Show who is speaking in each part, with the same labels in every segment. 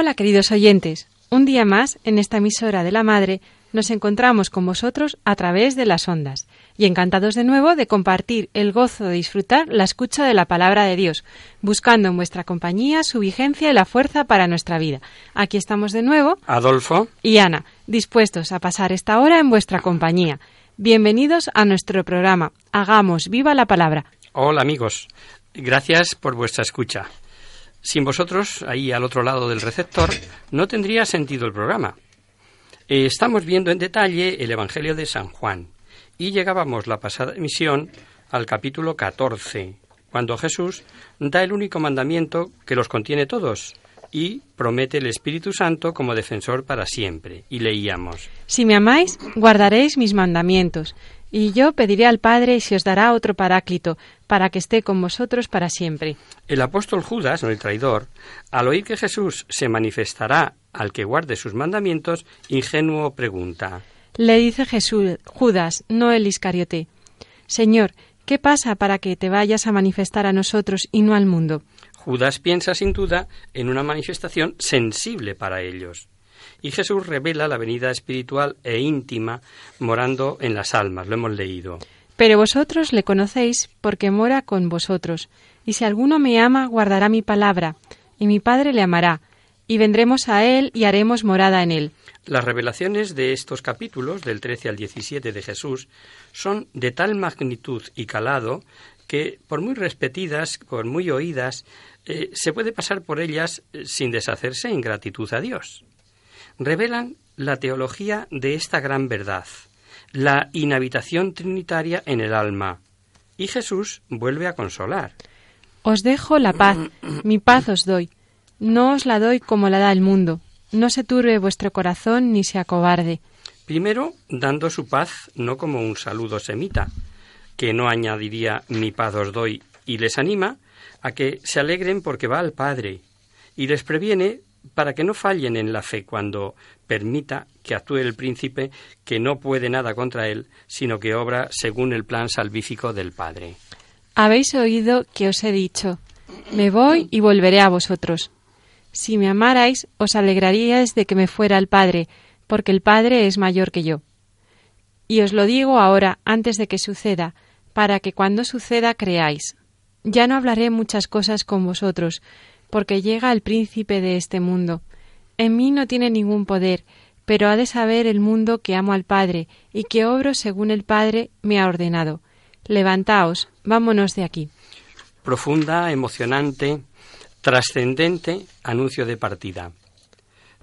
Speaker 1: Hola queridos oyentes, un día más en esta emisora de la Madre nos encontramos con vosotros a través de las ondas y encantados de nuevo de compartir el gozo de disfrutar la escucha de la palabra de Dios, buscando en vuestra compañía su vigencia y la fuerza para nuestra vida. Aquí estamos de nuevo
Speaker 2: Adolfo,
Speaker 1: y Ana, dispuestos a pasar esta hora en vuestra compañía. Bienvenidos a nuestro programa. Hagamos viva la palabra.
Speaker 2: hola amigos, gracias por vuestra escucha. Sin vosotros, ahí al otro lado del receptor, no tendría sentido el programa. Eh, estamos viendo en detalle el Evangelio de San Juan y llegábamos la pasada emisión al capítulo 14, cuando Jesús da el único mandamiento que los contiene todos y promete el Espíritu Santo como defensor para siempre. Y leíamos.
Speaker 1: Si me amáis, guardaréis mis mandamientos. Y yo pediré al Padre y se os dará otro paráclito, para que esté con vosotros para siempre.
Speaker 2: El apóstol Judas, no el traidor, al oír que Jesús se manifestará al que guarde sus mandamientos, ingenuo pregunta.
Speaker 1: Le dice Jesús, Judas, no el Iscariote. Señor, ¿qué pasa para que te vayas a manifestar a nosotros y no al mundo?
Speaker 2: Judas piensa sin duda en una manifestación sensible para ellos. Y Jesús revela la venida espiritual e íntima morando en las almas, lo hemos leído.
Speaker 1: Pero vosotros le conocéis porque mora con vosotros. Y si alguno me ama, guardará mi palabra, y mi Padre le amará, y vendremos a él y haremos morada en él.
Speaker 2: Las revelaciones de estos capítulos, del 13 al 17 de Jesús, son de tal magnitud y calado que, por muy repetidas, por muy oídas, eh, se puede pasar por ellas eh, sin deshacerse en gratitud a Dios. Revelan la teología de esta gran verdad, la inhabitación trinitaria en el alma. Y Jesús vuelve a consolar.
Speaker 1: Os dejo la paz, mi paz os doy. No os la doy como la da el mundo. No se turbe vuestro corazón ni se acobarde.
Speaker 2: Primero, dando su paz no como un saludo semita, que no añadiría mi paz os doy, y les anima a que se alegren porque va al Padre, y les previene para que no fallen en la fe cuando permita que actúe el príncipe que no puede nada contra él, sino que obra según el plan salvífico del Padre.
Speaker 1: Habéis oído que os he dicho, me voy y volveré a vosotros. Si me amarais, os alegraríais de que me fuera al Padre, porque el Padre es mayor que yo. Y os lo digo ahora, antes de que suceda, para que cuando suceda creáis. Ya no hablaré muchas cosas con vosotros, porque llega el príncipe de este mundo. En mí no tiene ningún poder, pero ha de saber el mundo que amo al Padre, y que obro según el Padre me ha ordenado. Levantaos, vámonos de aquí.
Speaker 2: Profunda, emocionante, trascendente anuncio de partida.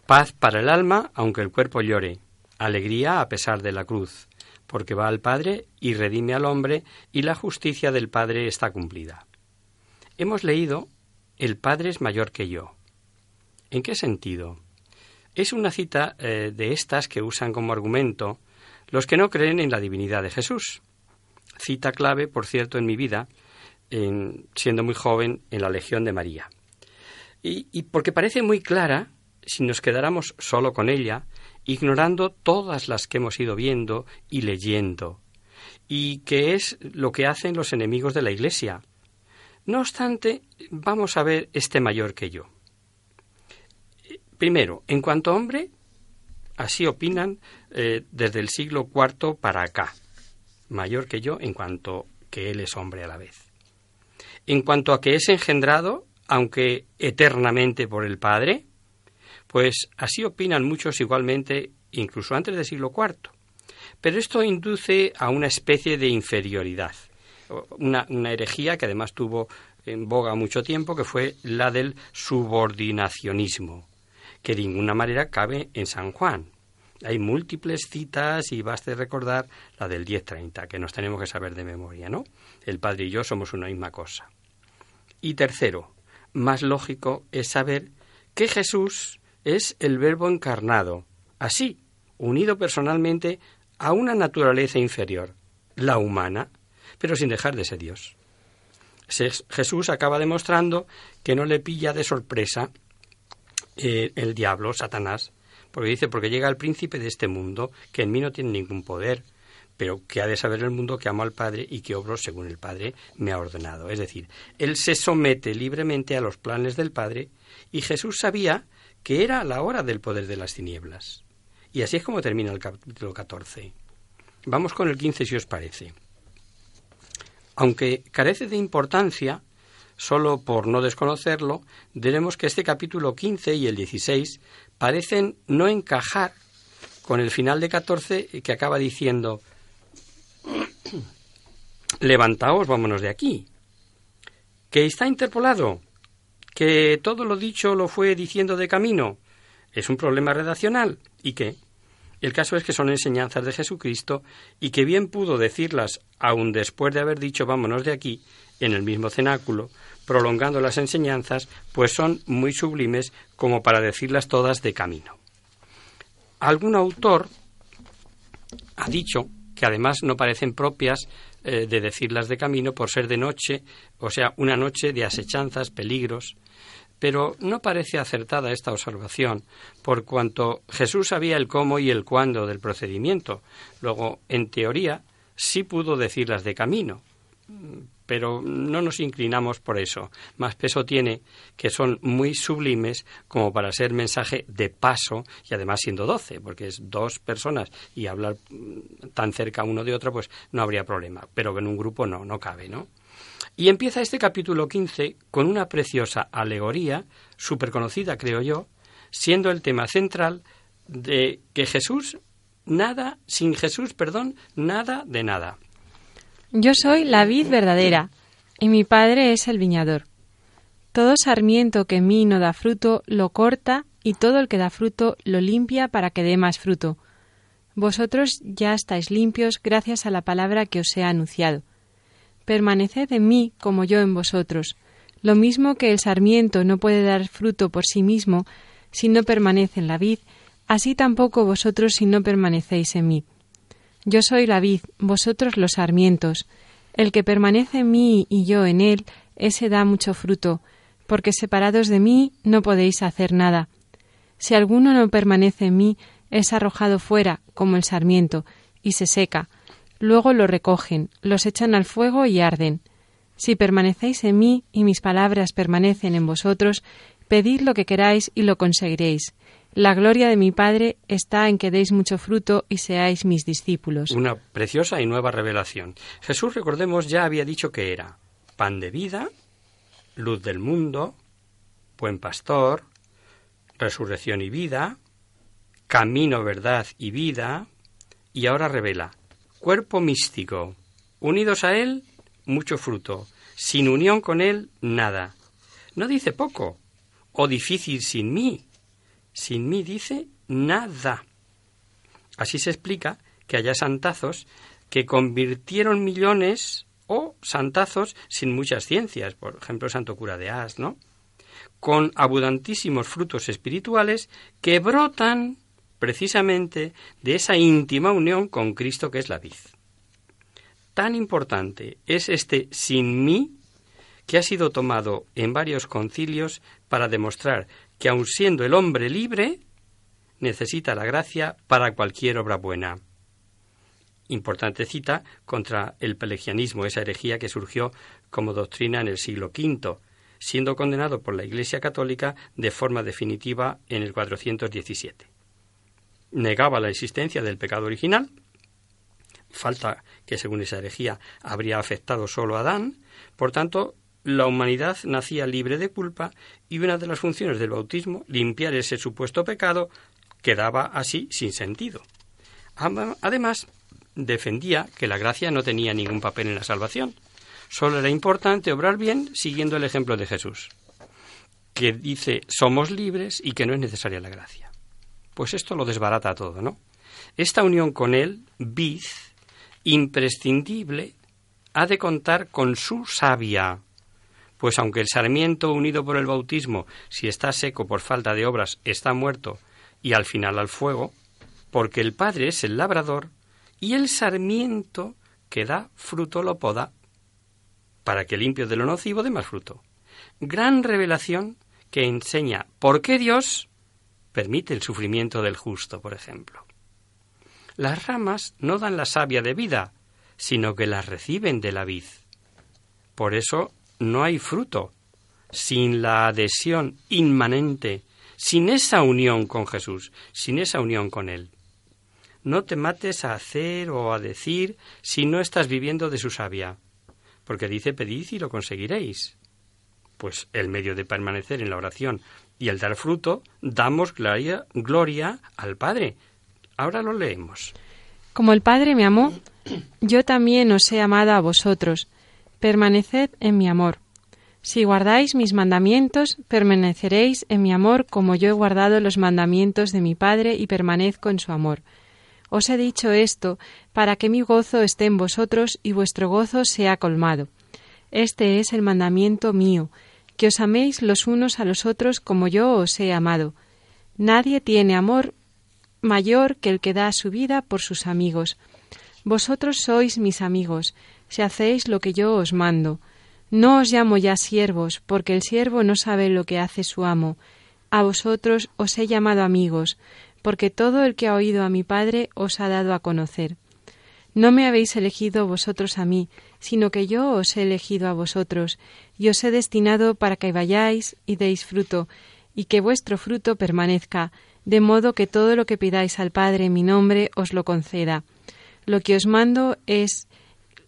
Speaker 2: Paz para el alma, aunque el cuerpo llore. Alegría a pesar de la cruz, porque va al Padre y redime al hombre, y la justicia del Padre está cumplida. Hemos leído El Padre es mayor que yo. ¿En qué sentido? Es una cita eh, de estas que usan como argumento los que no creen en la divinidad de Jesús. Cita clave, por cierto, en mi vida, en, siendo muy joven, en la Legión de María. Y, y porque parece muy clara, si nos quedáramos solo con ella, ignorando todas las que hemos ido viendo y leyendo, y que es lo que hacen los enemigos de la Iglesia. No obstante, vamos a ver este mayor que yo. Primero, en cuanto a hombre, así opinan eh, desde el siglo IV para acá, mayor que yo en cuanto que él es hombre a la vez. En cuanto a que es engendrado, aunque eternamente por el Padre, pues así opinan muchos igualmente incluso antes del siglo IV. Pero esto induce a una especie de inferioridad, una, una herejía que además tuvo en boga mucho tiempo, que fue la del subordinacionismo, que de ninguna manera cabe en San Juan. Hay múltiples citas y baste recordar la del 1030, que nos tenemos que saber de memoria, ¿no? El Padre y yo somos una misma cosa. Y tercero, más lógico es saber que Jesús es el Verbo encarnado, así, unido personalmente a una naturaleza inferior, la humana, pero sin dejar de ser Dios. Jesús acaba demostrando que no le pilla de sorpresa eh, el diablo, Satanás, porque dice, porque llega el príncipe de este mundo, que en mí no tiene ningún poder, pero que ha de saber el mundo que amo al Padre y que obro según el Padre me ha ordenado. Es decir, él se somete libremente a los planes del Padre y Jesús sabía que era la hora del poder de las tinieblas. Y así es como termina el capítulo 14. Vamos con el 15 si os parece. Aunque carece de importancia, solo por no desconocerlo, diremos que este capítulo 15 y el 16 parecen no encajar con el final de 14 que acaba diciendo Levantaos, vámonos de aquí. Que está interpolado, que todo lo dicho lo fue diciendo de camino. Es un problema redaccional. ¿Y qué? El caso es que son enseñanzas de Jesucristo y que bien pudo decirlas aun después de haber dicho vámonos de aquí, en el mismo cenáculo, prolongando las enseñanzas, pues son muy sublimes como para decirlas todas de camino. Algún autor ha dicho que además no parecen propias eh, de decirlas de camino por ser de noche, o sea, una noche de asechanzas, peligros, pero no parece acertada esta observación, por cuanto Jesús sabía el cómo y el cuándo del procedimiento. Luego, en teoría, sí pudo decirlas de camino, pero no nos inclinamos por eso. Más peso tiene que son muy sublimes como para ser mensaje de paso y además siendo doce, porque es dos personas y hablar tan cerca uno de otro, pues no habría problema. Pero en un grupo no, no cabe, ¿no? Y empieza este capítulo 15 con una preciosa alegoría, súper conocida, creo yo, siendo el tema central de que Jesús, nada, sin Jesús, perdón, nada de nada.
Speaker 1: Yo soy la vid verdadera, y mi Padre es el viñador. Todo sarmiento que en mí no da fruto, lo corta, y todo el que da fruto, lo limpia para que dé más fruto. Vosotros ya estáis limpios gracias a la palabra que os he anunciado. Permaneced en mí como yo en vosotros. Lo mismo que el sarmiento no puede dar fruto por sí mismo si no permanece en la vid, así tampoco vosotros si no permanecéis en mí. Yo soy la vid, vosotros los sarmientos. El que permanece en mí y yo en él, ese da mucho fruto, porque separados de mí no podéis hacer nada. Si alguno no permanece en mí, es arrojado fuera, como el sarmiento, y se seca, Luego lo recogen, los echan al fuego y arden. Si permanecéis en mí y mis palabras permanecen en vosotros, pedid lo que queráis y lo conseguiréis. La gloria de mi Padre está en que deis mucho fruto y seáis mis discípulos.
Speaker 2: Una preciosa y nueva revelación. Jesús, recordemos, ya había dicho que era pan de vida, luz del mundo, buen pastor, resurrección y vida, camino, verdad y vida, y ahora revela cuerpo místico. Unidos a Él, mucho fruto. Sin unión con Él, nada. No dice poco o difícil sin mí. Sin mí dice nada. Así se explica que haya santazos que convirtieron millones o santazos sin muchas ciencias, por ejemplo, Santo Cura de As, ¿no? Con abundantísimos frutos espirituales que brotan precisamente de esa íntima unión con Cristo que es la vid. Tan importante es este sin mí que ha sido tomado en varios concilios para demostrar que aun siendo el hombre libre, necesita la gracia para cualquier obra buena. Importante cita contra el pelagianismo, esa herejía que surgió como doctrina en el siglo V, siendo condenado por la Iglesia Católica de forma definitiva en el 417 negaba la existencia del pecado original, falta que según esa herejía habría afectado solo a Adán, por tanto, la humanidad nacía libre de culpa y una de las funciones del bautismo, limpiar ese supuesto pecado quedaba así sin sentido. Además, defendía que la gracia no tenía ningún papel en la salvación. Solo era importante obrar bien siguiendo el ejemplo de Jesús, que dice somos libres y que no es necesaria la gracia. Pues esto lo desbarata todo, ¿no? Esta unión con Él, biz, imprescindible, ha de contar con su savia, pues aunque el sarmiento unido por el bautismo, si está seco por falta de obras, está muerto y al final al fuego, porque el Padre es el labrador y el sarmiento que da fruto lo poda, para que limpio de lo nocivo dé más fruto. Gran revelación que enseña por qué Dios permite el sufrimiento del justo, por ejemplo. Las ramas no dan la savia de vida, sino que las reciben de la vid. Por eso no hay fruto sin la adhesión inmanente, sin esa unión con Jesús, sin esa unión con Él. No te mates a hacer o a decir si no estás viviendo de su savia, porque dice pedid y lo conseguiréis. Pues el medio de permanecer en la oración y el dar fruto, damos gloria, gloria al Padre. Ahora lo leemos.
Speaker 1: Como el Padre me amó, yo también os he amado a vosotros. Permaneced en mi amor. Si guardáis mis mandamientos, permaneceréis en mi amor como yo he guardado los mandamientos de mi Padre y permanezco en su amor. Os he dicho esto para que mi gozo esté en vosotros y vuestro gozo sea colmado. Este es el mandamiento mío, que os améis los unos a los otros como yo os he amado. Nadie tiene amor mayor que el que da su vida por sus amigos. Vosotros sois mis amigos, si hacéis lo que yo os mando. No os llamo ya siervos, porque el siervo no sabe lo que hace su amo. A vosotros os he llamado amigos, porque todo el que ha oído a mi Padre os ha dado a conocer. No me habéis elegido vosotros a mí, sino que yo os he elegido a vosotros, y os he destinado para que vayáis y deis fruto, y que vuestro fruto permanezca, de modo que todo lo que pidáis al Padre en mi nombre os lo conceda. Lo que os mando es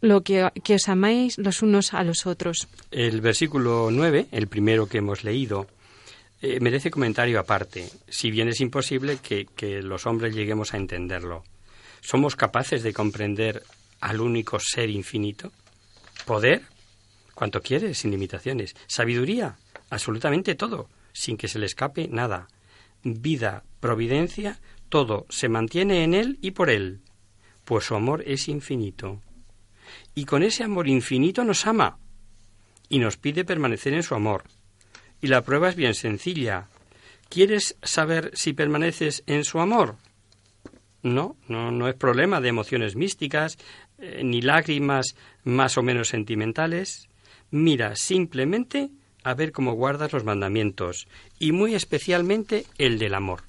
Speaker 1: lo que, os amáis los unos a los otros.
Speaker 2: El versículo 9, el primero que hemos leído, eh, merece comentario aparte, si bien es imposible que, que los hombres lleguemos a entenderlo. ¿Somos capaces de comprender al único ser infinito? ¿Poder? Cuanto quiere, sin limitaciones. ¿Sabiduría? Absolutamente todo, sin que se le escape nada. Vida, providencia, todo se mantiene en él y por él pues su amor es infinito. Y con ese amor infinito nos ama y nos pide permanecer en su amor. Y la prueba es bien sencilla. ¿Quieres saber si permaneces en su amor? No, no, no es problema de emociones místicas, eh, ni lágrimas más o menos sentimentales. Mira simplemente a ver cómo guardas los mandamientos, y muy especialmente el del amor.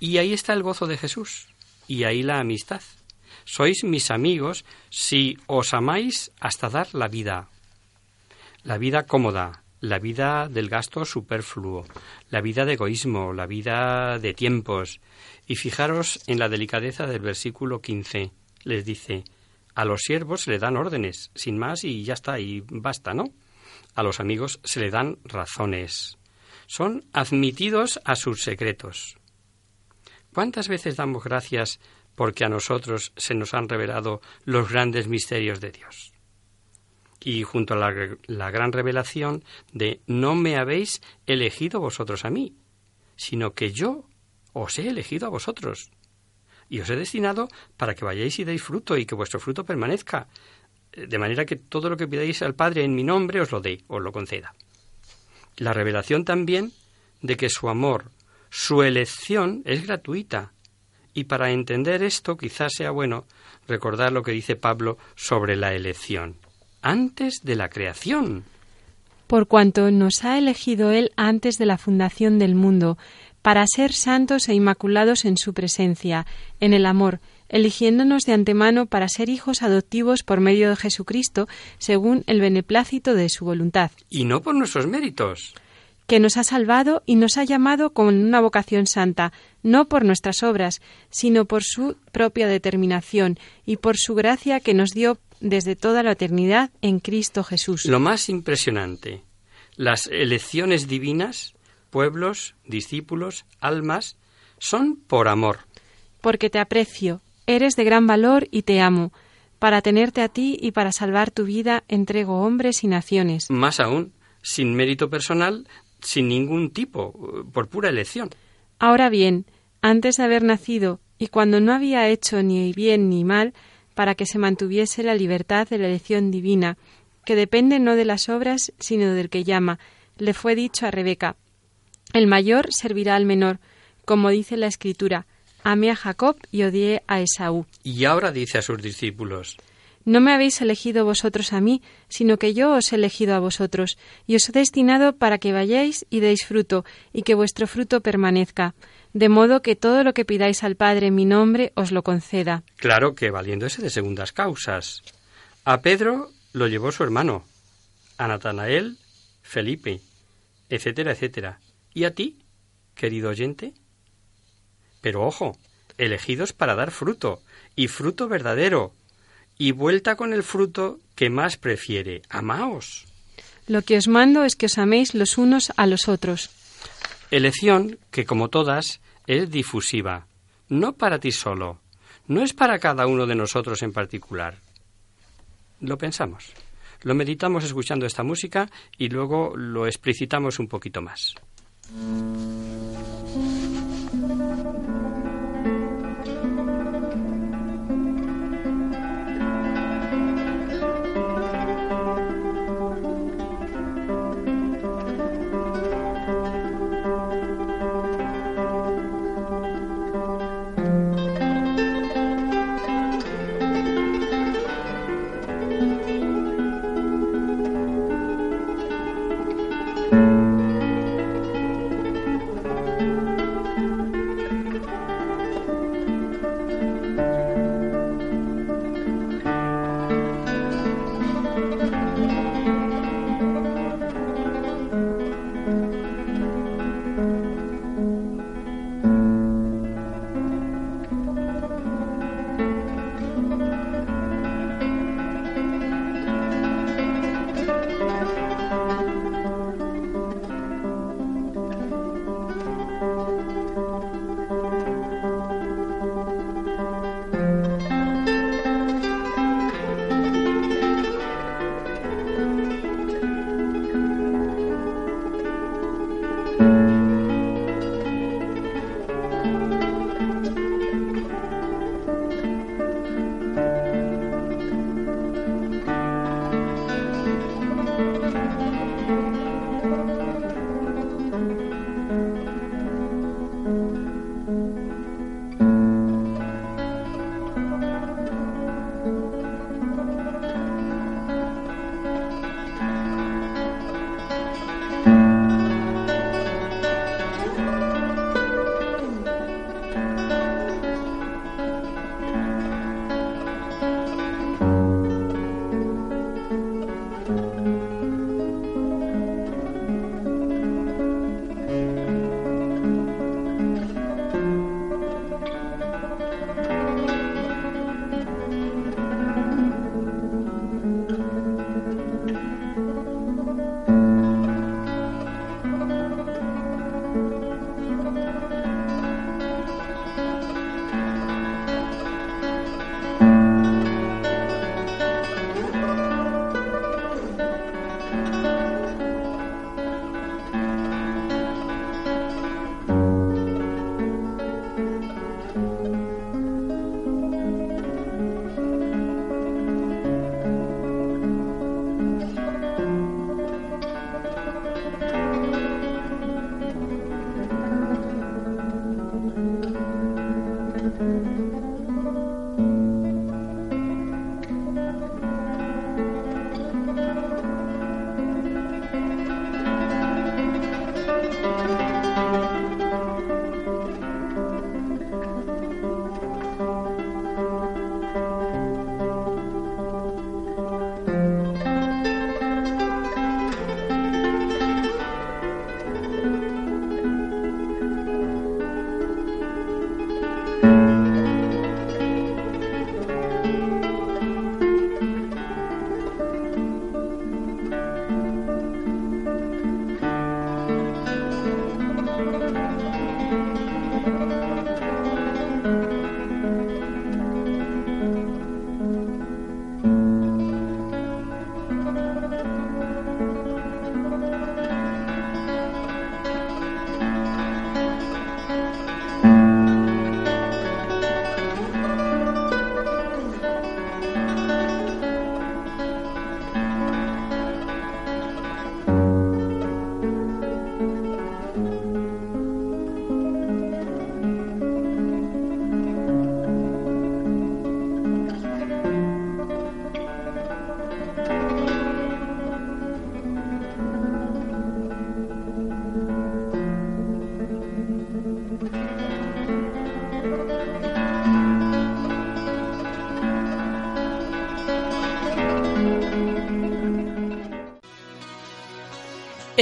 Speaker 2: Y ahí está el gozo de Jesús y ahí la amistad. Sois mis amigos si os amáis hasta dar la vida. La vida cómoda, la vida del gasto superfluo, la vida de egoísmo, la vida de tiempos. Y fijaros en la delicadeza del versículo 15. Les dice, a los siervos se le dan órdenes, sin más y ya está, y basta, ¿no? A los amigos se le dan razones. Son admitidos a sus secretos. ¿Cuántas veces damos gracias porque a nosotros se nos han revelado los grandes misterios de Dios? Y junto a la, gran revelación de no me habéis elegido vosotros a mí, sino que yo os he elegido a vosotros. Y os he destinado para que vayáis y deis fruto y que vuestro fruto permanezca, de manera que todo lo que pidáis al Padre en mi nombre os lo dé, os lo conceda. La revelación también de que su amor su elección es gratuita. Y para entender esto quizás sea bueno recordar lo que dice Pablo sobre la elección. Antes de la creación.
Speaker 1: Por cuanto nos ha elegido Él antes de la fundación del mundo, para ser santos e inmaculados en su presencia, en el amor, eligiéndonos de antemano para ser hijos adoptivos por medio de Jesucristo, según el beneplácito de su voluntad.
Speaker 2: Y no por nuestros méritos
Speaker 1: que nos ha salvado y nos ha llamado con una vocación santa, no por nuestras obras, sino por su propia determinación y por su gracia que nos dio desde toda la eternidad en Cristo Jesús.
Speaker 2: Lo más impresionante, las elecciones divinas, pueblos, discípulos, almas, son por amor.
Speaker 1: Porque te aprecio, eres de gran valor y te amo. Para tenerte a ti y para salvar tu vida entrego hombres y naciones.
Speaker 2: Más aún, sin mérito personal, sin ningún tipo, por pura elección.
Speaker 1: Ahora bien, antes de haber nacido y cuando no había hecho ni bien ni mal, para que se mantuviese la libertad de la elección divina, que depende no de las obras, sino del que llama, le fue dicho a Rebeca, el mayor servirá al menor, como dice la Escritura, amé a Jacob y odié a Esaú.
Speaker 2: Y ahora dice a sus discípulos,
Speaker 1: no me habéis elegido vosotros a mí, sino que yo os he elegido a vosotros, y os he destinado para que vayáis y deis fruto, y que vuestro fruto permanezca, de modo que todo lo que pidáis al Padre en mi nombre os lo conceda.
Speaker 2: Claro que valiéndose de segundas causas. A Pedro lo llevó su hermano, a Natanael, Felipe, etcétera, etcétera. ¿Y a ti, querido oyente? Pero ojo, elegidos para dar fruto, y fruto verdadero, y vuelta con el fruto que más prefiere. Amaos.
Speaker 1: Lo que os mando es que os améis los unos a los otros.
Speaker 2: Elección que, como todas, es difusiva, no para ti solo, no es para cada uno de nosotros en particular. Lo pensamos, lo meditamos escuchando esta música y luego lo explicitamos un poquito más.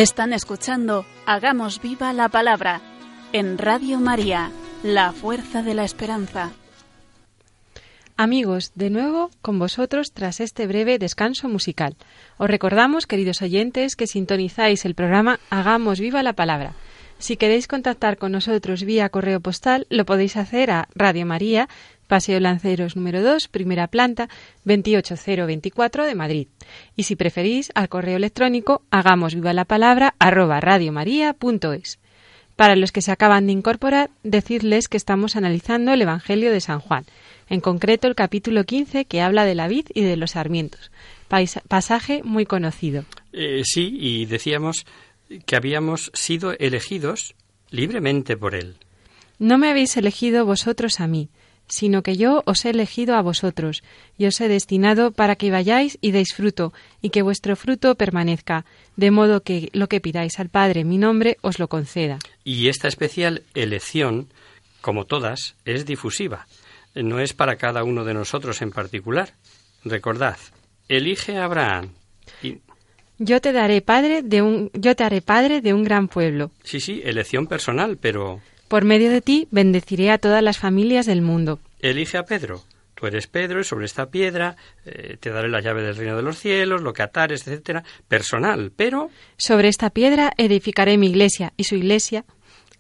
Speaker 3: Están escuchando Hagamos viva la palabra en Radio María, la fuerza de la esperanza.
Speaker 1: Amigos, de nuevo con vosotros tras este breve descanso musical. Os recordamos, queridos oyentes, que sintonizáis el programa Hagamos viva la palabra. Si queréis contactar con nosotros vía correo postal, lo podéis hacer a Radio María, Paseo Lanceros número 2, primera planta, 28024 de Madrid. Y si preferís, al correo electrónico hagamos viva la palabra arroba radiomaria.es. Para los que se acaban de incorporar, decirles que estamos analizando el Evangelio de San Juan, en concreto el capítulo 15 que habla de la vid y de los sarmientos. pasaje muy conocido.
Speaker 2: Eh, sí, y decíamos que habíamos sido elegidos libremente por él.
Speaker 1: No me habéis elegido vosotros a mí, sino que yo os he elegido a vosotros, y os he destinado para que vayáis y deis fruto, y que vuestro fruto permanezca, de modo que lo que pidáis al Padre en mi nombre os lo conceda.
Speaker 2: Y esta especial elección, como todas, es difusiva, no es para cada uno de nosotros en particular. Recordad, elige a Abraham.
Speaker 1: Yo te daré padre de un yo te haré padre de un gran pueblo.
Speaker 2: Sí, sí, elección personal, pero
Speaker 1: por medio de ti bendeciré a todas las familias del mundo.
Speaker 2: Elige a Pedro. Tú eres Pedro y sobre esta piedra eh, te daré la llave del reino de los cielos, lo que atares, etcétera, personal, pero
Speaker 1: sobre esta piedra edificaré mi iglesia y su iglesia,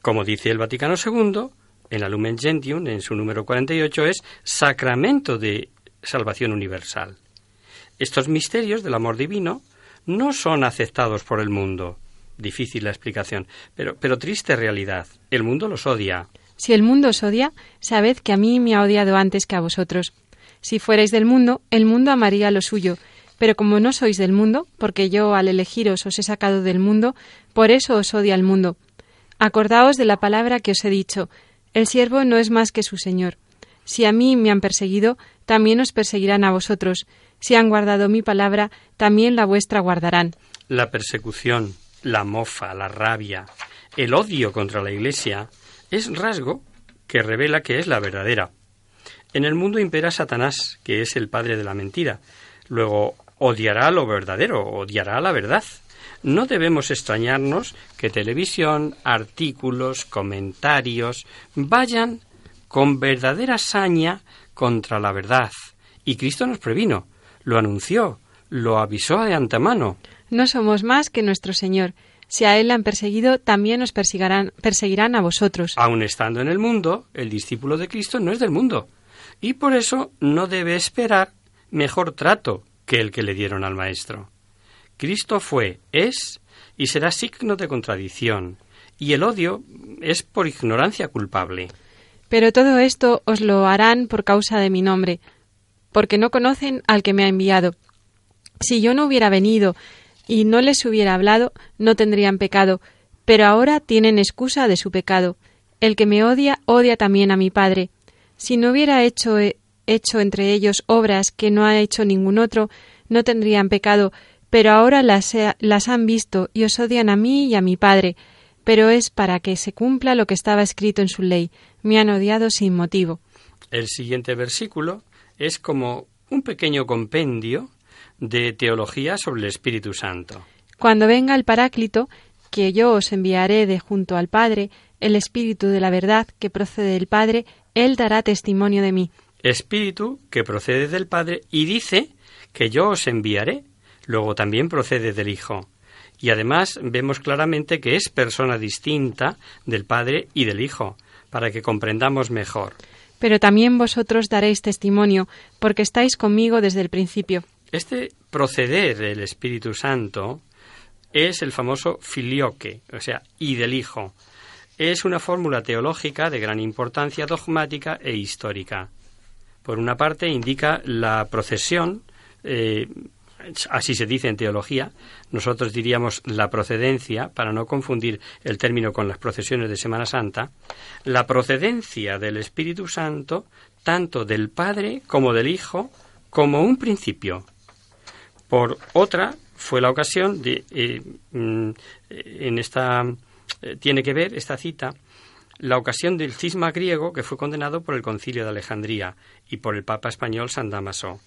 Speaker 2: como dice el Vaticano II, en la Lumen Gentium, en su número 48, es sacramento de salvación universal. Estos misterios del amor divino no son aceptados por el mundo, Difícil la explicación, pero, pero triste realidad. El mundo los odia.
Speaker 1: Si el mundo os odia, sabed que a mí me ha odiado antes que a vosotros. Si fuerais del mundo, el mundo amaría lo suyo. Pero como no sois del mundo, porque yo al elegiros os he sacado del mundo, por eso os odia el mundo. Acordaos de la palabra que os he dicho. El siervo no es más que su Señor. Si a mí me han perseguido, también os perseguirán a vosotros. Si han guardado mi palabra, también la vuestra guardarán.
Speaker 2: La persecución, la mofa, la rabia, el odio contra la Iglesia, es rasgo que revela que es la verdadera. En el mundo impera Satanás, que es el padre de la mentira. Luego odiará lo verdadero, odiará la verdad. No debemos extrañarnos que televisión, artículos, comentarios vayan con verdadera saña contra la verdad. Y Cristo nos previno, lo anunció, lo avisó de antemano
Speaker 1: no somos más que nuestro Señor. Si a Él han perseguido, también nos perseguirán, perseguirán a vosotros.
Speaker 2: Aun estando en el mundo, el discípulo de Cristo no es del mundo, y por eso no debe esperar mejor trato que el que le dieron al Maestro. Cristo fue, es y será signo de contradicción, y el odio es por ignorancia culpable.
Speaker 1: Pero todo esto os lo harán por causa de mi nombre, porque no conocen al que me ha enviado. Si yo no hubiera venido y no les hubiera hablado, no tendrían pecado, pero ahora tienen excusa de su pecado. El que me odia, odia también a mi Padre. Si no hubiera hecho, eh, hecho entre ellos obras que no ha hecho ningún otro, no tendrían pecado, pero ahora las, las han visto y os odian a mí y a mi Padre. Pero es para que se cumpla lo que estaba escrito en su ley. Me han odiado sin motivo.
Speaker 2: El siguiente versículo es como un pequeño compendio de teología sobre el Espíritu Santo.
Speaker 1: Cuando venga el Paráclito, que yo os enviaré de junto al Padre, el Espíritu de la verdad que procede del Padre, Él dará testimonio de mí.
Speaker 2: Espíritu que procede del Padre y dice que yo os enviaré, luego también procede del Hijo. Y además vemos claramente que es persona distinta del Padre y del Hijo, para que comprendamos mejor.
Speaker 1: Pero también vosotros daréis testimonio, porque estáis conmigo desde el principio.
Speaker 2: Este proceder del Espíritu Santo es el famoso filioque, o sea, y del Hijo. Es una fórmula teológica de gran importancia dogmática e histórica. Por una parte, indica la procesión, eh, así se dice en teología, nosotros diríamos la procedencia, para no confundir el término con las procesiones de Semana Santa, la procedencia del Espíritu Santo, tanto del Padre como del Hijo, como un principio, por otra, fue la ocasión de, eh, mm, en esta, eh, tiene que ver esta cita, la ocasión del cisma griego que fue condenado por el concilio de Alejandría y por el Papa español San Damaso,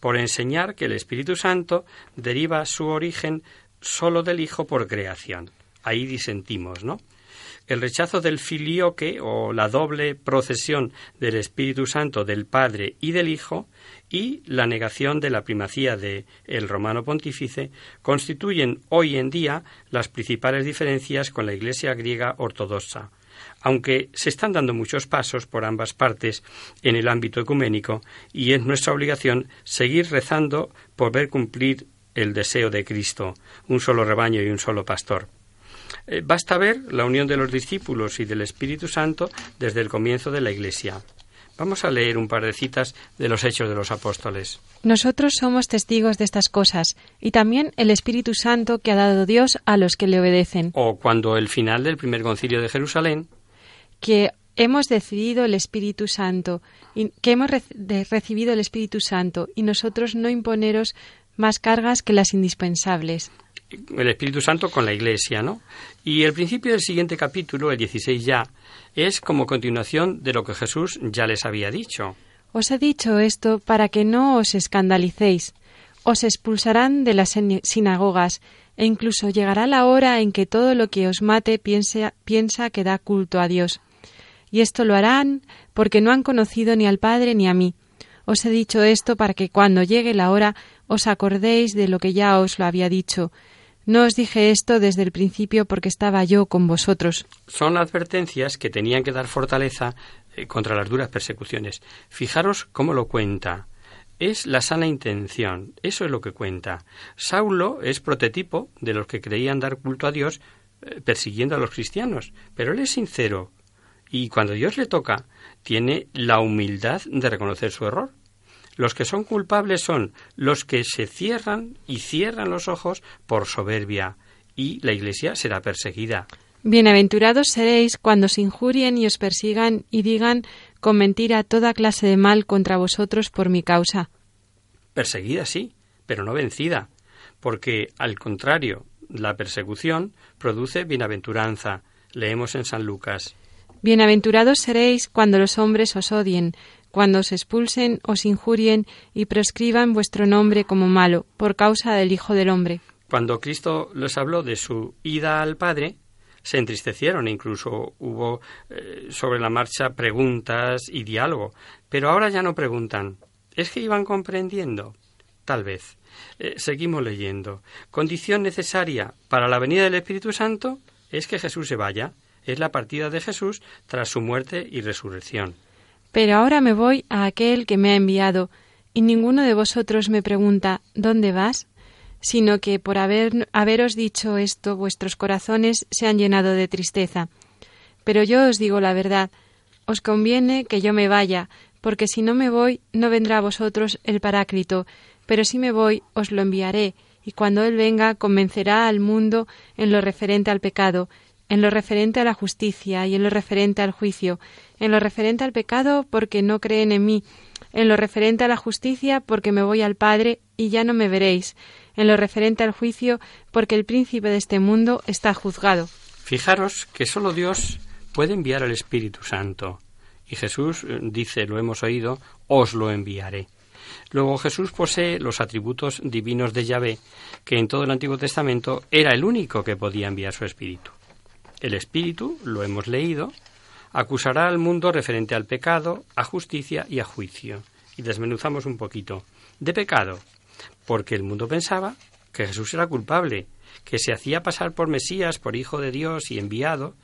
Speaker 2: por enseñar que el Espíritu Santo deriva su origen solo del Hijo por creación. Ahí disentimos, ¿no? El rechazo del filioque o la doble procesión del Espíritu Santo del Padre y del Hijo y la negación de la primacía de el romano pontífice constituyen hoy en día las principales diferencias con la Iglesia griega ortodoxa, aunque se están dando muchos pasos por ambas partes en el ámbito ecuménico y es nuestra obligación seguir rezando por ver cumplir el deseo de Cristo, un solo rebaño y un solo pastor. Eh, basta ver la unión de los discípulos y del Espíritu Santo desde el comienzo de la Iglesia. Vamos a leer un par de citas de los Hechos de los Apóstoles.
Speaker 1: Nosotros somos testigos de estas cosas, y también el Espíritu Santo que ha dado Dios a los que le obedecen.
Speaker 2: O cuando el final del primer concilio de Jerusalén.
Speaker 1: Que hemos decidido el Espíritu Santo, y que hemos recibido el Espíritu Santo, y nosotros no imponeros más cargas que las indispensables
Speaker 2: el Espíritu Santo con la Iglesia, ¿no? Y el principio del siguiente capítulo, el 16 ya, es como continuación de lo que Jesús ya les había dicho.
Speaker 1: Os he dicho esto para que no os escandalicéis. Os expulsarán de las sinagogas, e incluso llegará la hora en que todo lo que os mate piensa, piensa que da culto a Dios. Y esto lo harán porque no han conocido ni al Padre ni a mí. Os he dicho esto para que cuando llegue la hora os acordéis de lo que ya os lo había dicho, no os dije esto desde el principio porque estaba yo con vosotros.
Speaker 2: Son advertencias que tenían que dar fortaleza eh, contra las duras persecuciones. Fijaros cómo lo cuenta. Es la sana intención, eso es lo que cuenta. Saulo es prototipo de los que creían dar culto a Dios eh, persiguiendo a los cristianos, pero él es sincero y cuando Dios le toca tiene la humildad de reconocer su error los que son culpables son los que se cierran y cierran los ojos por soberbia, y la Iglesia será perseguida.
Speaker 1: Bienaventurados seréis cuando os injurien y os persigan y digan con mentira toda clase de mal contra vosotros por mi causa.
Speaker 2: Perseguida sí, pero no vencida, porque al contrario, la persecución produce bienaventuranza. Leemos en San Lucas.
Speaker 1: Bienaventurados seréis cuando los hombres os odien, cuando os expulsen, os injurien y prescriban vuestro nombre como malo, por causa del Hijo del Hombre.
Speaker 2: Cuando Cristo les habló de su ida al Padre, se entristecieron, incluso hubo eh, sobre la marcha preguntas y diálogo, pero ahora ya no preguntan. ¿Es que iban comprendiendo? Tal vez. Eh, seguimos leyendo. Condición necesaria para la venida del Espíritu Santo es que Jesús se vaya. Es la partida de Jesús tras su muerte y resurrección.
Speaker 1: Pero ahora me voy a aquel que me ha enviado, y ninguno de vosotros me pregunta ¿Dónde vas? sino que por haber, haberos dicho esto vuestros corazones se han llenado de tristeza. Pero yo os digo la verdad, os conviene que yo me vaya, porque si no me voy no vendrá a vosotros el Paráclito, pero si me voy os lo enviaré, y cuando él venga convencerá al mundo en lo referente al pecado, en lo referente a la justicia y en lo referente al juicio, en lo referente al pecado porque no creen en mí, en lo referente a la justicia porque me voy al Padre y ya no me veréis, en lo referente al juicio porque el príncipe de este mundo está juzgado.
Speaker 2: Fijaros que sólo Dios puede enviar al Espíritu Santo. Y Jesús eh, dice, lo hemos oído, os lo enviaré. Luego Jesús posee los atributos divinos de Yahvé, que en todo el Antiguo Testamento era el único que podía enviar su Espíritu. El Espíritu, lo hemos leído, acusará al mundo referente al pecado, a justicia y a juicio. Y desmenuzamos un poquito. De pecado, porque el mundo pensaba que Jesús era culpable, que se hacía pasar por Mesías, por Hijo de Dios y enviado,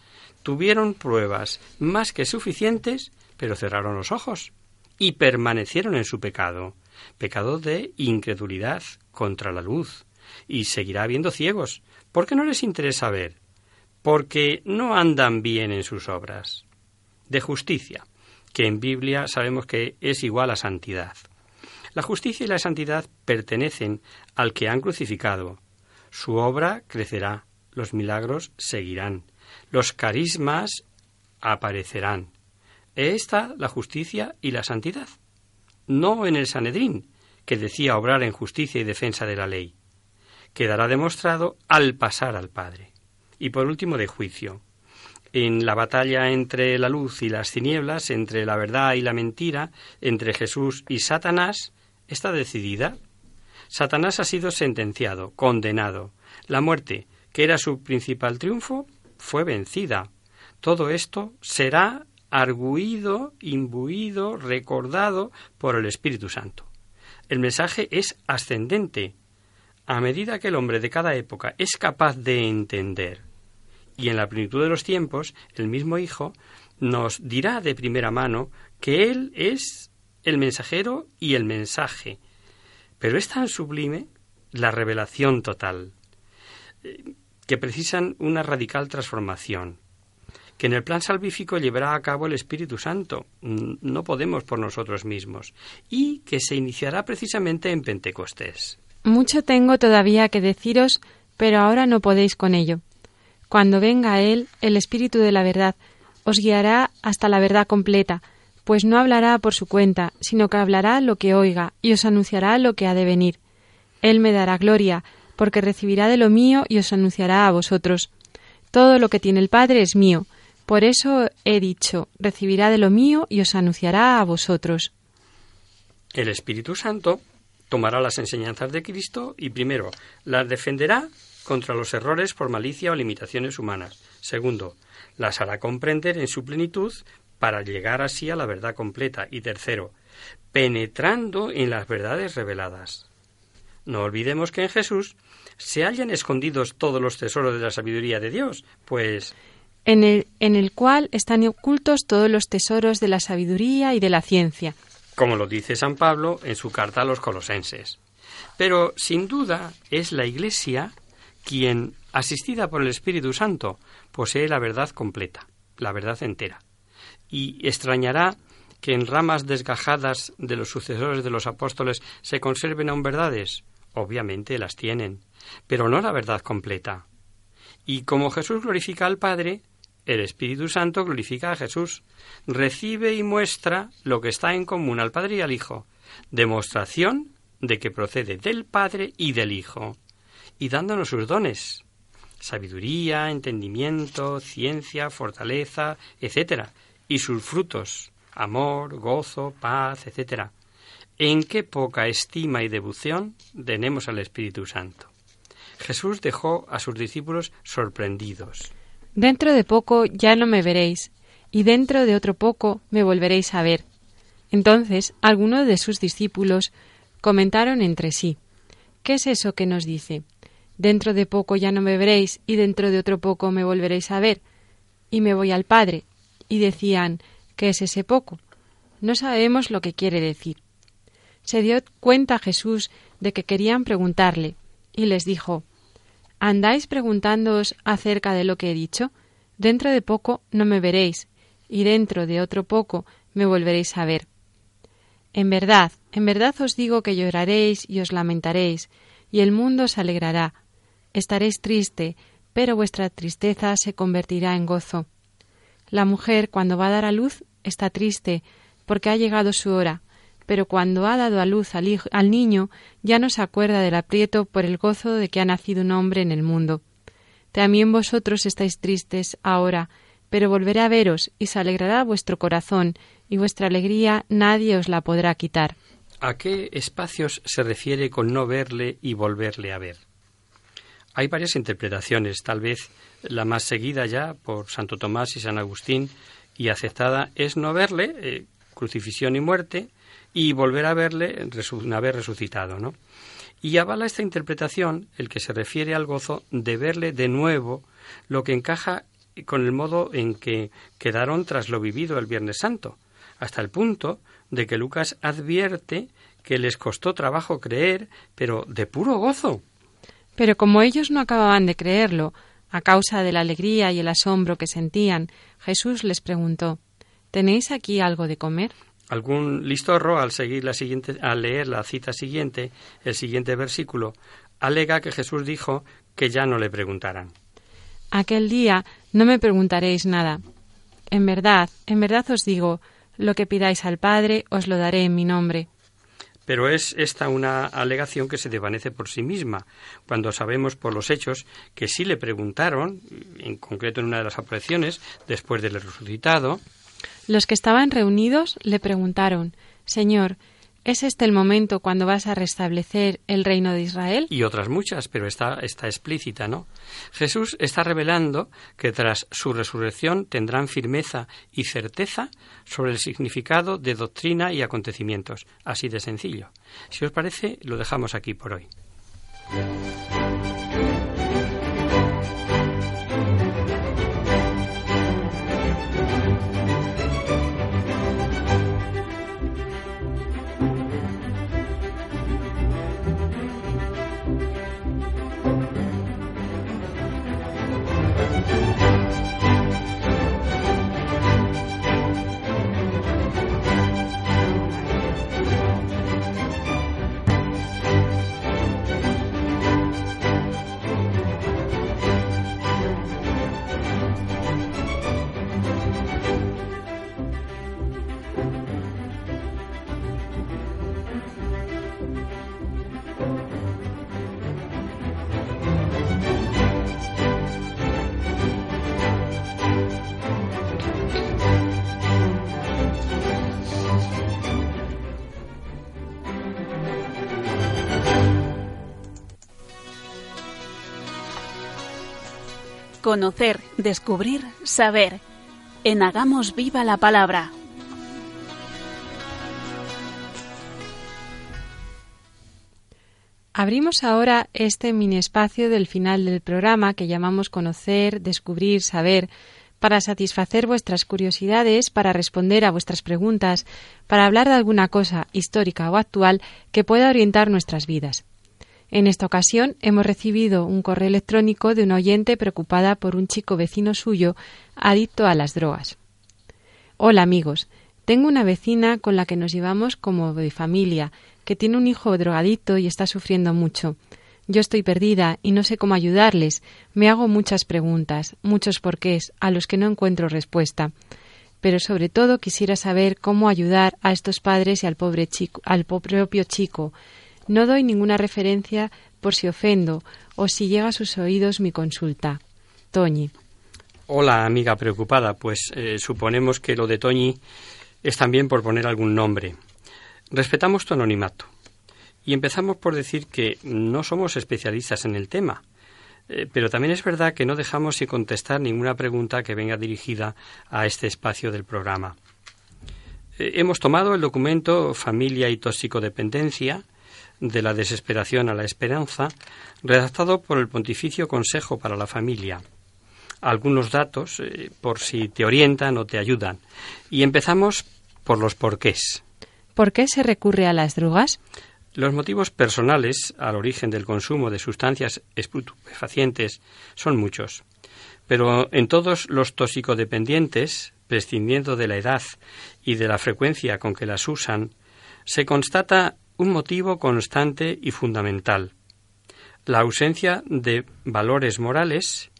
Speaker 2: tuvieron pruebas más que suficientes, pero cerraron los ojos y permanecieron en su pecado, pecado de incredulidad contra la luz, y seguirá habiendo ciegos, porque no les interesa ver, porque no andan bien en sus obras. De justicia, que en Biblia sabemos que es igual a santidad. La justicia y la santidad pertenecen al que han crucificado. Su obra crecerá, los milagros seguirán, los carismas aparecerán. Esta la justicia y la santidad. No en el Sanedrín, que decía obrar en justicia y defensa de la ley. Quedará demostrado al pasar al Padre y por último de juicio. En la batalla entre la luz y las tinieblas, entre la verdad y la mentira, entre Jesús y Satanás, está decidida. Satanás ha sido sentenciado, condenado. La muerte, que era su principal triunfo, fue vencida. Todo esto será arguido, imbuido, recordado por el Espíritu Santo. El mensaje es ascendente. A medida que el hombre de cada época es capaz de entender, y en la plenitud de los tiempos, el mismo Hijo nos dirá de primera mano que Él es el mensajero y el mensaje. Pero es tan sublime la revelación total, eh, que precisan una radical transformación que en el plan salvífico llevará a cabo el Espíritu Santo, no podemos por nosotros mismos, y que se iniciará precisamente en Pentecostés.
Speaker 1: Mucho tengo todavía que deciros, pero ahora no podéis con ello. Cuando venga Él, el Espíritu de la verdad, os guiará hasta la verdad completa, pues no hablará por su cuenta, sino que hablará lo que oiga, y os anunciará lo que ha de venir. Él me dará gloria, porque recibirá de lo mío y os anunciará a vosotros. Todo lo que tiene el Padre es mío, por eso he dicho, recibirá de lo mío y os anunciará a vosotros.
Speaker 2: El Espíritu Santo tomará las enseñanzas de Cristo y primero las defenderá contra los errores por malicia o limitaciones humanas. Segundo, las hará comprender en su plenitud para llegar así a la verdad completa. Y tercero, penetrando en las verdades reveladas. No olvidemos que en Jesús se hallan escondidos todos los tesoros de la sabiduría de Dios, pues
Speaker 1: en el, en el cual están ocultos todos los tesoros de la sabiduría y de la ciencia.
Speaker 2: Como lo dice San Pablo en su carta a los colosenses. Pero sin duda es la Iglesia quien, asistida por el Espíritu Santo, posee la verdad completa, la verdad entera. Y extrañará que en ramas desgajadas de los sucesores de los apóstoles se conserven aún verdades. Obviamente las tienen, pero no la verdad completa. Y como Jesús glorifica al Padre, el Espíritu Santo glorifica a Jesús, recibe y muestra lo que está en común al Padre y al Hijo, demostración de que procede del Padre y del Hijo, y dándonos sus dones, sabiduría, entendimiento, ciencia, fortaleza, etc., y sus frutos, amor, gozo, paz, etc. ¿En qué poca estima y devoción tenemos al Espíritu Santo? Jesús dejó a sus discípulos sorprendidos.
Speaker 1: Dentro de poco ya no me veréis, y dentro de otro poco me volveréis a ver. Entonces algunos de sus discípulos comentaron entre sí ¿Qué es eso que nos dice? Dentro de poco ya no me veréis, y dentro de otro poco me volveréis a ver, y me voy al Padre. Y decían ¿Qué es ese poco? No sabemos lo que quiere decir. Se dio cuenta Jesús de que querían preguntarle, y les dijo ¿Andáis preguntándoos acerca de lo que he dicho? Dentro de poco no me veréis, y dentro de otro poco me volveréis a ver. En verdad, en verdad os digo que lloraréis y os lamentaréis, y el mundo se alegrará. Estaréis triste, pero vuestra tristeza se convertirá en gozo. La mujer, cuando va a dar a luz, está triste, porque ha llegado su hora, pero cuando ha dado a luz al, niño ya no se acuerda del aprieto por el gozo de que ha nacido un hombre en el mundo. También vosotros estáis tristes ahora, pero volveré a veros y se alegrará vuestro corazón, y vuestra alegría nadie os la podrá quitar.
Speaker 2: ¿A qué espacios se refiere con no verle y volverle a ver? Hay varias interpretaciones, tal vez la más seguida ya por Santo Tomás y San Agustín y aceptada es no verle, eh, crucifixión y muerte, y volver a verle una resucitado, ¿no? Y avala esta interpretación el que se refiere al gozo de verle de nuevo, lo que encaja con el modo en que quedaron tras lo vivido el Viernes Santo, hasta el punto de que Lucas advierte que les costó trabajo creer, pero de puro gozo.
Speaker 1: Pero como ellos no acababan de creerlo, a causa de la alegría y el asombro que sentían, Jesús les preguntó ¿Tenéis aquí algo de comer?
Speaker 2: algún listorro al seguir la siguiente, al leer la cita siguiente, el siguiente versículo, alega que Jesús dijo que ya no le preguntaran.
Speaker 1: Aquel día no me preguntaréis nada. En verdad, en verdad os digo, lo que pidáis al Padre os lo daré en mi nombre.
Speaker 2: Pero es esta una alegación que se desvanece por sí misma, cuando sabemos por los hechos que sí le preguntaron, en concreto en una de las apariciones, después del resucitado,
Speaker 1: los que estaban reunidos le preguntaron Señor, ¿Es este el momento cuando vas a restablecer el reino de Israel?
Speaker 2: Y otras muchas, pero está, está explícita, ¿no? Jesús está revelando que tras su resurrección tendrán firmeza y certeza sobre el significado de doctrina y acontecimientos. Así de sencillo. Si os parece, lo dejamos aquí por hoy.
Speaker 3: Conocer, descubrir, saber. En Hagamos Viva la Palabra.
Speaker 1: Abrimos ahora este mini espacio del final del programa que llamamos Conocer, Descubrir, Saber, para satisfacer vuestras curiosidades, para responder a vuestras preguntas, para hablar de alguna cosa histórica o actual que pueda orientar nuestras vidas. En esta ocasión hemos recibido un correo electrónico de una oyente preocupada por un chico vecino suyo adicto a las drogas. Hola amigos, tengo una vecina con la que nos llevamos como de familia, que tiene un hijo drogadicto y está sufriendo mucho. Yo estoy perdida y no sé cómo ayudarles. Me hago muchas preguntas, muchos porqués, a los que no encuentro respuesta. Pero sobre todo quisiera saber cómo ayudar a estos padres y al pobre chico, al propio chico, no doy ninguna referencia por si ofendo o si llega a sus oídos mi consulta. Toñi.
Speaker 2: Hola, amiga preocupada. Pues eh, suponemos que lo de Toñi es también por poner algún nombre. Respetamos tu anonimato. Y empezamos por decir que no somos especialistas en el tema. Eh, pero también es verdad que no dejamos sin contestar ninguna pregunta que venga dirigida a este espacio del programa. Eh, hemos tomado el documento Familia y Toxicodependencia de la desesperación a la esperanza, redactado por el Pontificio Consejo para la Familia. Algunos datos, eh, por si te orientan o te ayudan. Y empezamos por los porqués.
Speaker 1: ¿Por qué se recurre a las drogas?
Speaker 2: Los motivos personales al origen del consumo de sustancias estupefacientes son muchos, pero en todos los toxicodependientes, prescindiendo de la edad y de la frecuencia con que las usan, se constata un motivo constante y fundamental, la ausencia de valores morales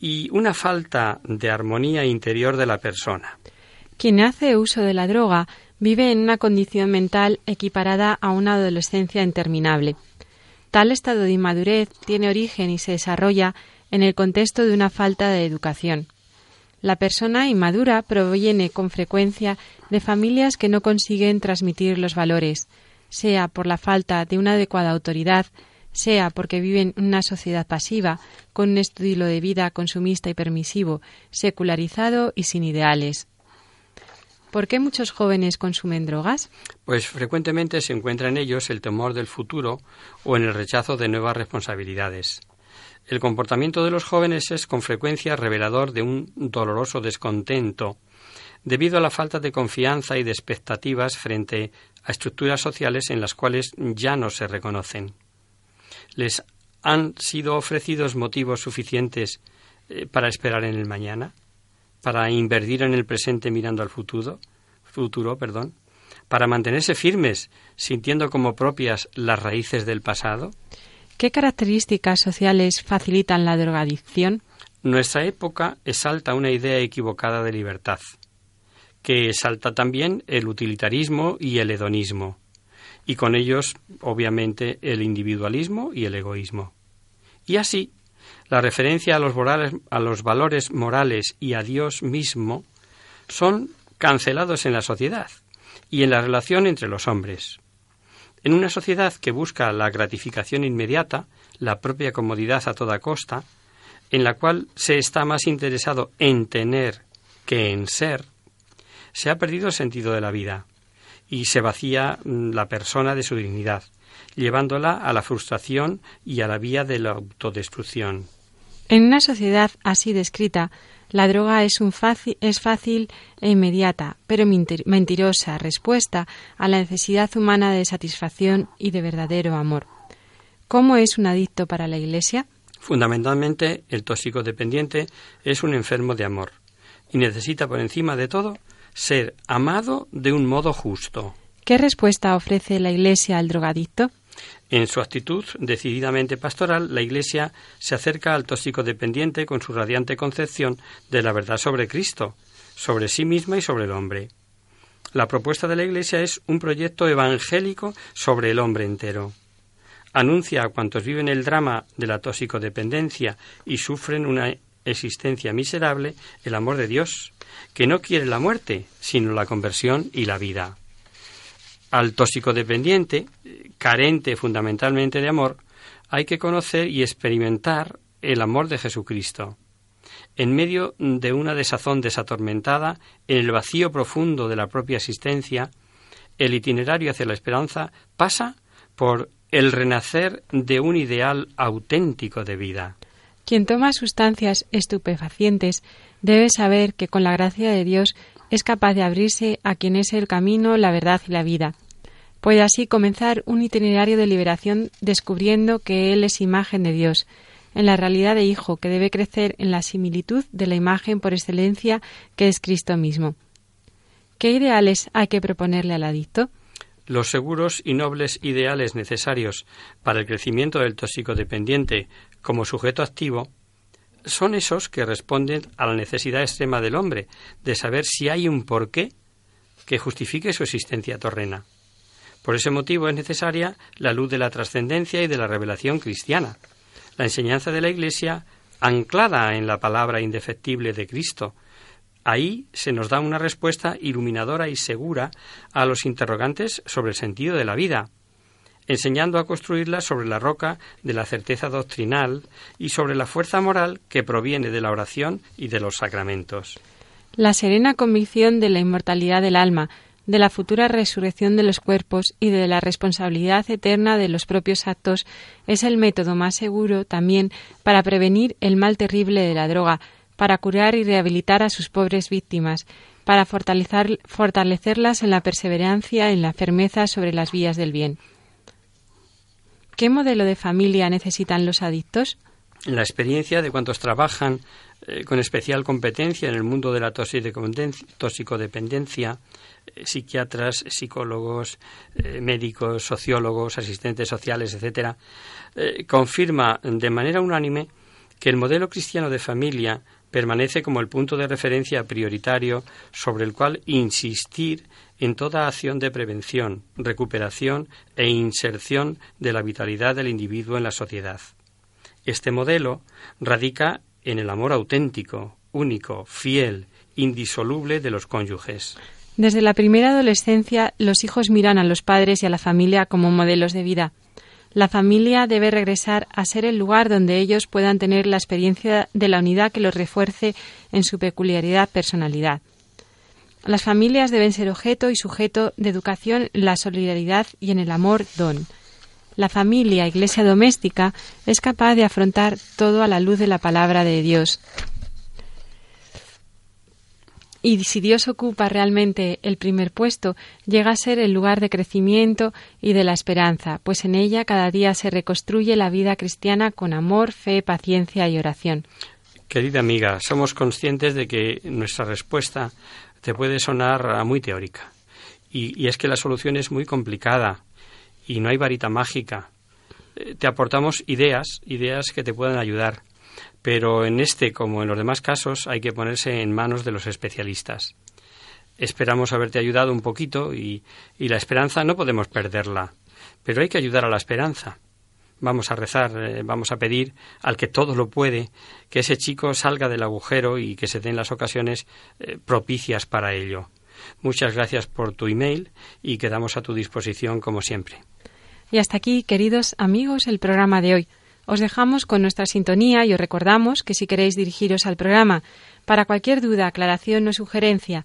Speaker 2: y una falta de armonía interior de la persona.
Speaker 1: Quien hace uso de la droga vive en una condición mental equiparada a una adolescencia interminable. Tal estado de inmadurez tiene origen y se desarrolla en el contexto de una falta de educación. La persona inmadura proviene con frecuencia de familias que no consiguen transmitir los valores, sea por la falta de una adecuada autoridad, sea porque viven en una sociedad pasiva, con un estilo de vida consumista y permisivo, secularizado y sin ideales. ¿Por qué muchos jóvenes consumen drogas?
Speaker 2: Pues frecuentemente se encuentra en ellos el temor del futuro o en el rechazo de nuevas responsabilidades. El comportamiento de los jóvenes es con frecuencia revelador de un doloroso descontento debido a la falta de confianza y de expectativas frente a estructuras sociales en las cuales ya no se reconocen. ¿Les han sido ofrecidos motivos suficientes eh, para esperar en el mañana? ¿Para invertir en el presente mirando al futuro? futuro perdón, ¿Para mantenerse firmes, sintiendo como propias las raíces del pasado?
Speaker 1: ¿Qué características sociales facilitan la drogadicción?
Speaker 2: Nuestra época exalta una idea equivocada de libertad que salta también el utilitarismo y el hedonismo, y con ellos, obviamente, el individualismo y el egoísmo. Y así, la referencia a los, a los valores morales y a Dios mismo son cancelados en la sociedad y en la relación entre los hombres. En una sociedad que busca la gratificación inmediata, la propia comodidad a toda costa, en la cual se está más interesado en tener que en ser, se ha perdido el sentido de la vida y se vacía mm, la persona de su dignidad, llevándola a la frustración y a la vía de la autodestrucción.
Speaker 1: En una sociedad así descrita, la droga es, un fácil, es fácil e inmediata, pero mentirosa respuesta a la necesidad humana de satisfacción y de verdadero amor. ¿Cómo es un adicto para la Iglesia?
Speaker 2: Fundamentalmente, el tóxico dependiente es un enfermo de amor y necesita por encima de todo ser amado de un modo justo.
Speaker 1: ¿Qué respuesta ofrece la Iglesia al drogadicto?
Speaker 2: En su actitud decididamente pastoral, la Iglesia se acerca al tóxico dependiente con su radiante concepción de la verdad sobre Cristo, sobre sí misma y sobre el hombre. La propuesta de la Iglesia es un proyecto evangélico sobre el hombre entero. Anuncia a cuantos viven el drama de la toxicodependencia y sufren una existencia miserable el amor de Dios, que no quiere la muerte, sino la conversión y la vida. Al toxicodependiente, carente fundamentalmente de amor, hay que conocer y experimentar el amor de Jesucristo. En medio de una desazón desatormentada, en el vacío profundo de la propia existencia, el itinerario hacia la esperanza pasa por el renacer de un ideal auténtico de vida.
Speaker 1: Quien toma sustancias estupefacientes debe saber que con la gracia de Dios es capaz de abrirse a quien es el camino, la verdad y la vida. Puede así comenzar un itinerario de liberación descubriendo que Él es imagen de Dios, en la realidad de Hijo, que debe crecer en la similitud de la imagen por excelencia que es Cristo mismo. ¿Qué ideales hay que proponerle al adicto?
Speaker 2: Los seguros y nobles ideales necesarios para el crecimiento del toxicodependiente como sujeto activo son esos que responden a la necesidad extrema del hombre de saber si hay un porqué que justifique su existencia terrena. Por ese motivo es necesaria la luz de la trascendencia y de la revelación cristiana, la enseñanza de la Iglesia anclada en la palabra indefectible de Cristo. Ahí se nos da una respuesta iluminadora y segura a los interrogantes sobre el sentido de la vida, enseñando a construirla sobre la roca de la certeza doctrinal y sobre la fuerza moral que proviene de la oración y de los sacramentos.
Speaker 1: La serena convicción de la inmortalidad del alma, de la futura resurrección de los cuerpos y de la responsabilidad eterna de los propios actos es el método más seguro también para prevenir el mal terrible de la droga, para curar y rehabilitar a sus pobres víctimas, para fortalecerlas en la perseverancia, en la firmeza sobre las vías del bien. ¿Qué modelo de familia necesitan los adictos?
Speaker 2: La experiencia de cuantos trabajan eh, con especial competencia en el mundo de la toxicodependencia, eh, psiquiatras, psicólogos, eh, médicos, sociólogos, asistentes sociales, etcétera, confirma de manera unánime que el modelo cristiano de familia permanece como el punto de referencia prioritario sobre el cual insistir en toda acción de prevención, recuperación e inserción de la vitalidad del individuo en la sociedad. Este modelo radica en el amor auténtico, único, fiel, indisoluble de los cónyuges.
Speaker 1: Desde la primera adolescencia, los hijos miran a los padres y a la familia como modelos de vida. La familia debe regresar a ser el lugar donde ellos puedan tener la experiencia de la unidad que los refuerce en su peculiaridad personalidad. Las familias deben ser objeto y sujeto de educación la solidaridad y en el amor don. La familia, iglesia doméstica, es capaz de afrontar todo a la luz de la palabra de Dios. Y si Dios ocupa realmente el primer puesto, llega a ser el lugar de crecimiento y de la esperanza, pues en ella cada día se reconstruye la vida cristiana con amor, fe, paciencia y oración.
Speaker 2: Querida amiga, somos conscientes de que nuestra respuesta te puede sonar muy teórica. Y, es que la solución es muy complicada y no hay varita mágica. Eh, te aportamos ideas, ideas que te puedan ayudar, pero en este, como en los demás casos, hay que ponerse en manos de los especialistas. Esperamos haberte ayudado un poquito y, y la esperanza no podemos perderla, pero hay que ayudar a la esperanza. Vamos a rezar, eh, vamos a pedir al que todo lo puede, que ese chico salga del agujero y que se den las ocasiones eh, propicias para ello. Muchas gracias por tu email y quedamos a tu disposición como siempre.
Speaker 1: Y hasta aquí, queridos amigos, el programa de hoy. Os dejamos con nuestra sintonía y os recordamos que si queréis dirigiros al programa para cualquier duda, aclaración o sugerencia,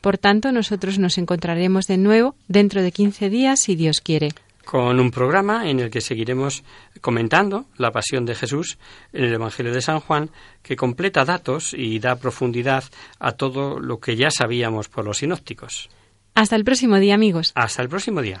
Speaker 1: Por tanto, nosotros nos encontraremos de nuevo dentro de 15 días, si Dios quiere.
Speaker 2: Con un programa en el que seguiremos comentando la pasión de Jesús en el Evangelio de San Juan, que completa datos y da profundidad a todo lo que ya sabíamos por los sinópticos.
Speaker 1: Hasta el próximo día, amigos.
Speaker 2: Hasta el próximo día.